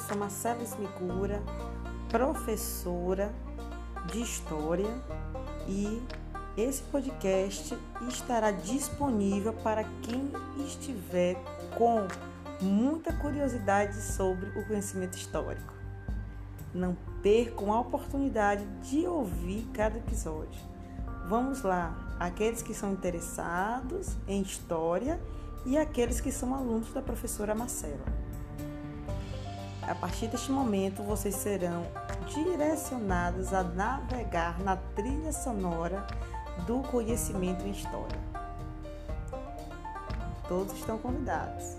professora Marcela Smicura, professora de História, e esse podcast estará disponível para quem estiver com muita curiosidade sobre o conhecimento histórico. Não percam a oportunidade de ouvir cada episódio. Vamos lá, aqueles que são interessados em história e aqueles que são alunos da professora Marcela. A partir deste momento, vocês serão direcionados a navegar na trilha sonora do conhecimento em história. Todos estão convidados.